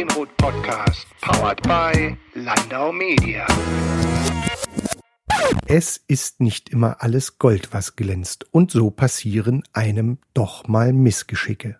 Marienroth Podcast, powered by Landau Media. Es ist nicht immer alles Gold, was glänzt, und so passieren einem doch mal Missgeschicke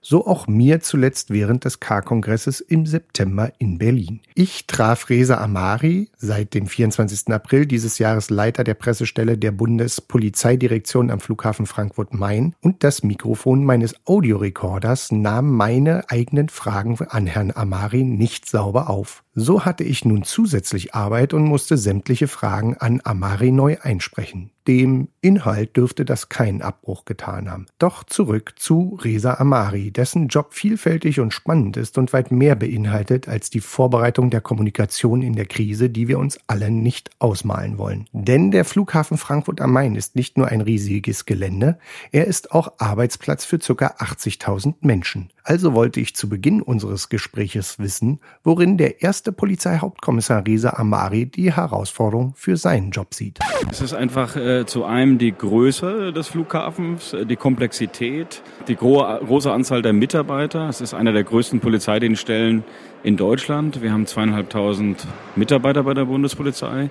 so auch mir zuletzt während des K-Kongresses im September in Berlin. Ich traf Reza Amari, seit dem 24. April dieses Jahres Leiter der Pressestelle der Bundespolizeidirektion am Flughafen Frankfurt-Main und das Mikrofon meines Audiorekorders nahm meine eigenen Fragen an Herrn Amari nicht sauber auf. So hatte ich nun zusätzlich Arbeit und musste sämtliche Fragen an Amari neu einsprechen. Dem Inhalt dürfte das keinen Abbruch getan haben. Doch zurück zu Reza Amari, dessen Job vielfältig und spannend ist und weit mehr beinhaltet als die Vorbereitung der Kommunikation in der Krise, die wir uns alle nicht ausmalen wollen. Denn der Flughafen Frankfurt am Main ist nicht nur ein riesiges Gelände, er ist auch Arbeitsplatz für ca. 80.000 Menschen. Also wollte ich zu Beginn unseres Gespräches wissen, worin der erste Polizeihauptkommissar Reza Amari die Herausforderung für seinen Job sieht. Es ist einfach äh, zu einem die Größe des Flughafens, äh, die Komplexität, die gro große Anzahl der Mitarbeiter. Es ist einer der größten Polizeidienststellen in Deutschland. Wir haben zweieinhalbtausend Mitarbeiter bei der Bundespolizei.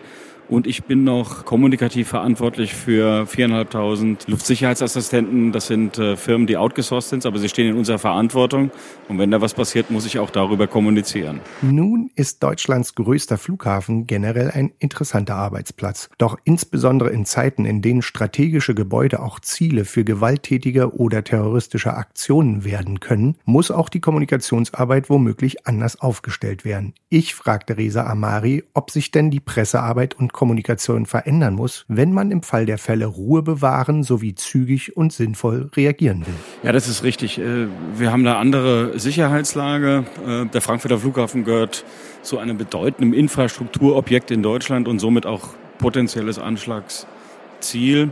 Und ich bin noch kommunikativ verantwortlich für viereinhalbtausend Luftsicherheitsassistenten. Das sind äh, Firmen, die outgesourced sind, aber sie stehen in unserer Verantwortung. Und wenn da was passiert, muss ich auch darüber kommunizieren. Nun ist Deutschlands größter Flughafen generell ein interessanter Arbeitsplatz. Doch insbesondere in Zeiten, in denen strategische Gebäude auch Ziele für gewalttätige oder terroristische Aktionen werden können, muss auch die Kommunikationsarbeit womöglich anders aufgestellt werden. Ich fragte Reza Amari, ob sich denn die Pressearbeit und Kommunikation verändern muss, wenn man im Fall der Fälle Ruhe bewahren sowie zügig und sinnvoll reagieren will. Ja, das ist richtig. Äh, wir haben da andere Sicherheitslage. Äh, der Frankfurter Flughafen gehört zu einem bedeutenden Infrastrukturobjekt in Deutschland und somit auch potenzielles Anschlagsziel.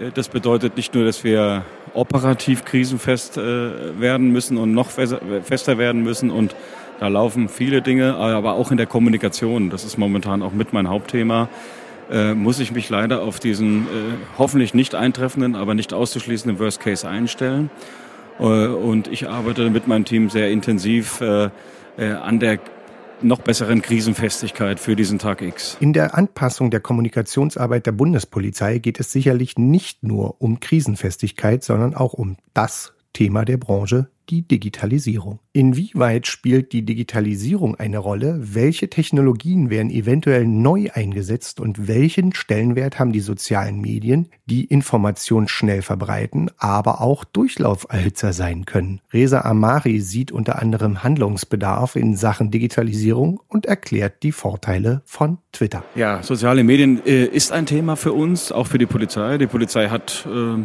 Äh, das bedeutet nicht nur, dass wir operativ krisenfest werden müssen und noch fester werden müssen und da laufen viele Dinge, aber auch in der Kommunikation, das ist momentan auch mit mein Hauptthema, äh, muss ich mich leider auf diesen äh, hoffentlich nicht eintreffenden, aber nicht auszuschließenden Worst Case einstellen. Äh, und ich arbeite mit meinem Team sehr intensiv äh, äh, an der noch besseren Krisenfestigkeit für diesen Tag X. In der Anpassung der Kommunikationsarbeit der Bundespolizei geht es sicherlich nicht nur um Krisenfestigkeit, sondern auch um das Thema der Branche, die Digitalisierung. Inwieweit spielt die Digitalisierung eine Rolle? Welche Technologien werden eventuell neu eingesetzt und welchen Stellenwert haben die sozialen Medien, die Information schnell verbreiten, aber auch Durchlauferhitzer sein können? Reza Amari sieht unter anderem Handlungsbedarf in Sachen Digitalisierung und erklärt die Vorteile von Twitter. Ja, soziale Medien äh, ist ein Thema für uns, auch für die Polizei. Die Polizei hat äh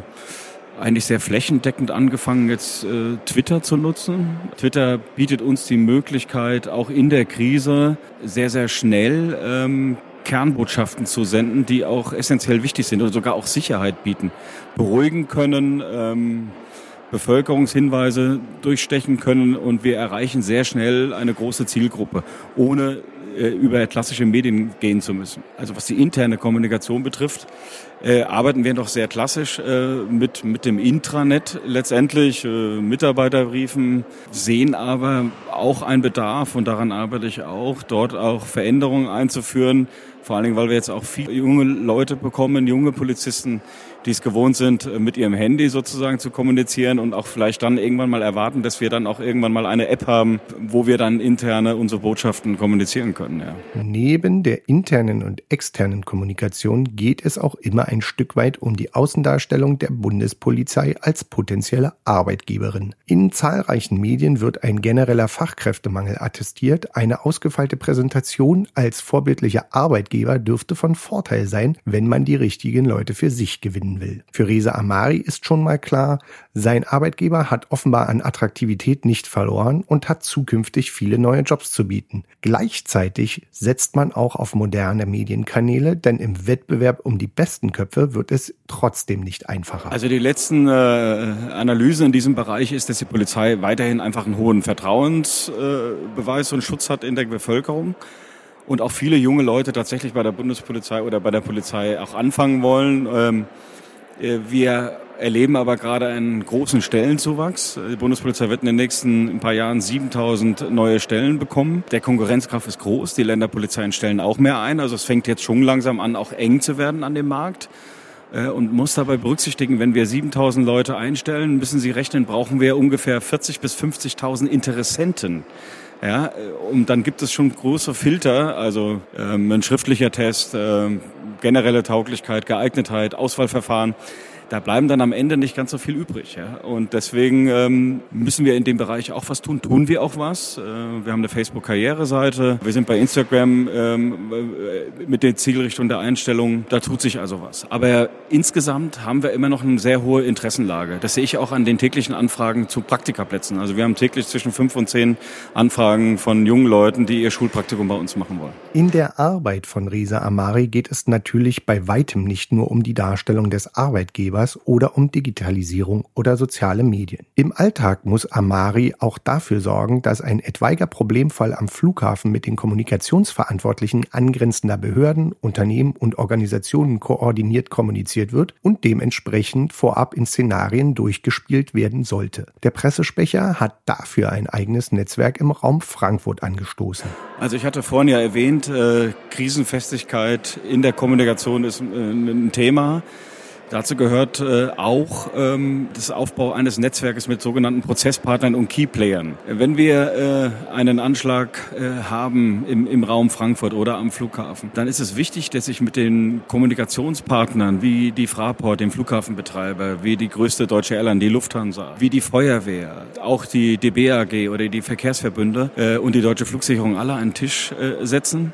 eigentlich sehr flächendeckend angefangen, jetzt äh, Twitter zu nutzen. Twitter bietet uns die Möglichkeit, auch in der Krise sehr, sehr schnell ähm, Kernbotschaften zu senden, die auch essentiell wichtig sind oder sogar auch Sicherheit bieten, beruhigen können, ähm, Bevölkerungshinweise durchstechen können und wir erreichen sehr schnell eine große Zielgruppe, ohne äh, über klassische Medien gehen zu müssen. Also was die interne Kommunikation betrifft, äh, arbeiten wir noch sehr klassisch äh, mit, mit dem Intranet letztendlich, äh, Mitarbeiterbriefen, sehen aber auch einen Bedarf und daran arbeite ich auch, dort auch Veränderungen einzuführen, vor allen Dingen, weil wir jetzt auch viele junge Leute bekommen, junge Polizisten, die es gewohnt sind, äh, mit ihrem Handy sozusagen zu kommunizieren und auch vielleicht dann irgendwann mal erwarten, dass wir dann auch irgendwann mal eine App haben, wo wir dann interne unsere Botschaften kommunizieren können. Ja. Neben der internen und externen Kommunikation geht es auch immer ein Stück weit um die Außendarstellung der Bundespolizei als potenzielle Arbeitgeberin. In zahlreichen Medien wird ein genereller Fachkräftemangel attestiert. Eine ausgefeilte Präsentation als vorbildlicher Arbeitgeber dürfte von Vorteil sein, wenn man die richtigen Leute für sich gewinnen will. Für Reza Amari ist schon mal klar, sein Arbeitgeber hat offenbar an Attraktivität nicht verloren und hat zukünftig viele neue Jobs zu bieten. Gleichzeitig setzt man auch auf moderne Medienkanäle, denn im Wettbewerb um die besten Köpfe wird es trotzdem nicht einfacher. Also die letzten äh, Analysen in diesem Bereich ist, dass die Polizei weiterhin einfach einen hohen Vertrauensbeweis äh, und Schutz hat in der Bevölkerung und auch viele junge Leute tatsächlich bei der Bundespolizei oder bei der Polizei auch anfangen wollen. Ähm, äh, wir erleben aber gerade einen großen Stellenzuwachs. Die Bundespolizei wird in den nächsten ein paar Jahren 7000 neue Stellen bekommen. Der Konkurrenzkraft ist groß. Die Länderpolizeien stellen auch mehr ein. Also es fängt jetzt schon langsam an, auch eng zu werden an dem Markt. Äh, und muss dabei berücksichtigen, wenn wir 7000 Leute einstellen, müssen Sie rechnen, brauchen wir ungefähr 40 bis 50.000 Interessenten. Ja, und dann gibt es schon große Filter, also ähm, ein schriftlicher Test, äh, generelle Tauglichkeit, Geeignetheit, Auswahlverfahren da bleiben dann am Ende nicht ganz so viel übrig. Ja? Und deswegen ähm, müssen wir in dem Bereich auch was tun. Tun wir auch was. Äh, wir haben eine Facebook-Karriereseite. Wir sind bei Instagram ähm, äh, mit der Zielrichtung der Einstellung. Da tut sich also was. Aber insgesamt haben wir immer noch eine sehr hohe Interessenlage. Das sehe ich auch an den täglichen Anfragen zu Praktikaplätzen. Also wir haben täglich zwischen fünf und zehn Anfragen von jungen Leuten, die ihr Schulpraktikum bei uns machen wollen. In der Arbeit von Risa Amari geht es natürlich bei weitem nicht nur um die Darstellung des Arbeitgebers, Arbeitgebers oder um Digitalisierung oder soziale Medien. Im Alltag muss Amari auch dafür sorgen, dass ein etwaiger Problemfall am Flughafen mit den Kommunikationsverantwortlichen angrenzender Behörden, Unternehmen und Organisationen koordiniert kommuniziert wird und dementsprechend vorab in Szenarien durchgespielt werden sollte. Der Pressesprecher hat dafür ein eigenes Netzwerk im Raum Frankfurt angestoßen. Also ich hatte vorhin ja erwähnt, äh, Krisenfestigkeit in der Kommunikation ist äh, ein Thema. Dazu gehört äh, auch ähm, das Aufbau eines Netzwerkes mit sogenannten Prozesspartnern und Keyplayern. Wenn wir äh, einen Anschlag äh, haben im, im Raum Frankfurt oder am Flughafen, dann ist es wichtig, dass ich mit den Kommunikationspartnern wie die Fraport, dem Flughafenbetreiber, wie die größte deutsche Airline, die Lufthansa, wie die Feuerwehr, auch die DBAG oder die Verkehrsverbünde äh, und die Deutsche Flugsicherung alle einen Tisch äh, setzen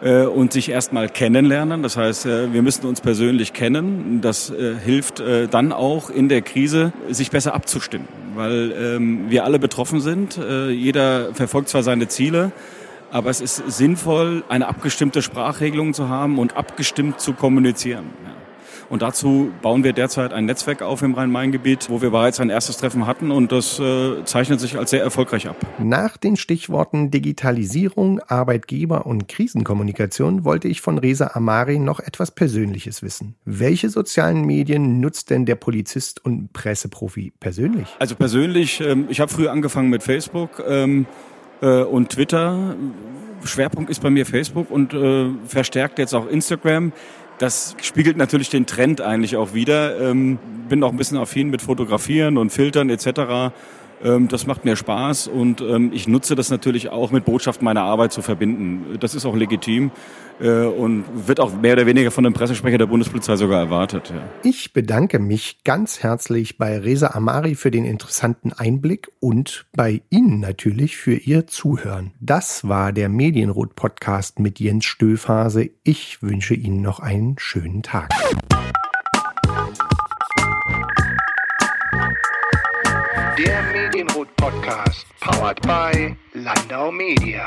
und sich erstmal kennenlernen. Das heißt, äh, wir müssen uns persönlich kennen. Das äh, hilft dann auch in der Krise, sich besser abzustimmen, weil ähm, wir alle betroffen sind. Jeder verfolgt zwar seine Ziele, aber es ist sinnvoll, eine abgestimmte Sprachregelung zu haben und abgestimmt zu kommunizieren. Und dazu bauen wir derzeit ein Netzwerk auf im Rhein-Main-Gebiet, wo wir bereits ein erstes Treffen hatten und das äh, zeichnet sich als sehr erfolgreich ab. Nach den Stichworten Digitalisierung, Arbeitgeber und Krisenkommunikation wollte ich von Resa Amari noch etwas Persönliches wissen. Welche sozialen Medien nutzt denn der Polizist und Presseprofi persönlich? Also persönlich, ähm, ich habe früher angefangen mit Facebook ähm, äh, und Twitter. Schwerpunkt ist bei mir Facebook und äh, verstärkt jetzt auch Instagram. Das spiegelt natürlich den Trend eigentlich auch wieder. Ähm, bin auch ein bisschen affin mit Fotografieren und Filtern etc. Ähm, das macht mir Spaß und ähm, ich nutze das natürlich auch mit Botschaften meiner Arbeit zu verbinden. Das ist auch legitim äh, und wird auch mehr oder weniger von dem Pressesprecher der Bundespolizei sogar erwartet. Ja. Ich bedanke mich ganz herzlich bei Reza Amari für den interessanten Einblick und bei Ihnen natürlich für Ihr Zuhören. Das war der Medienrot Podcast mit Jens Stöfhase. Ich wünsche Ihnen noch einen schönen Tag. Der Medienrot Podcast, powered by Landau Media.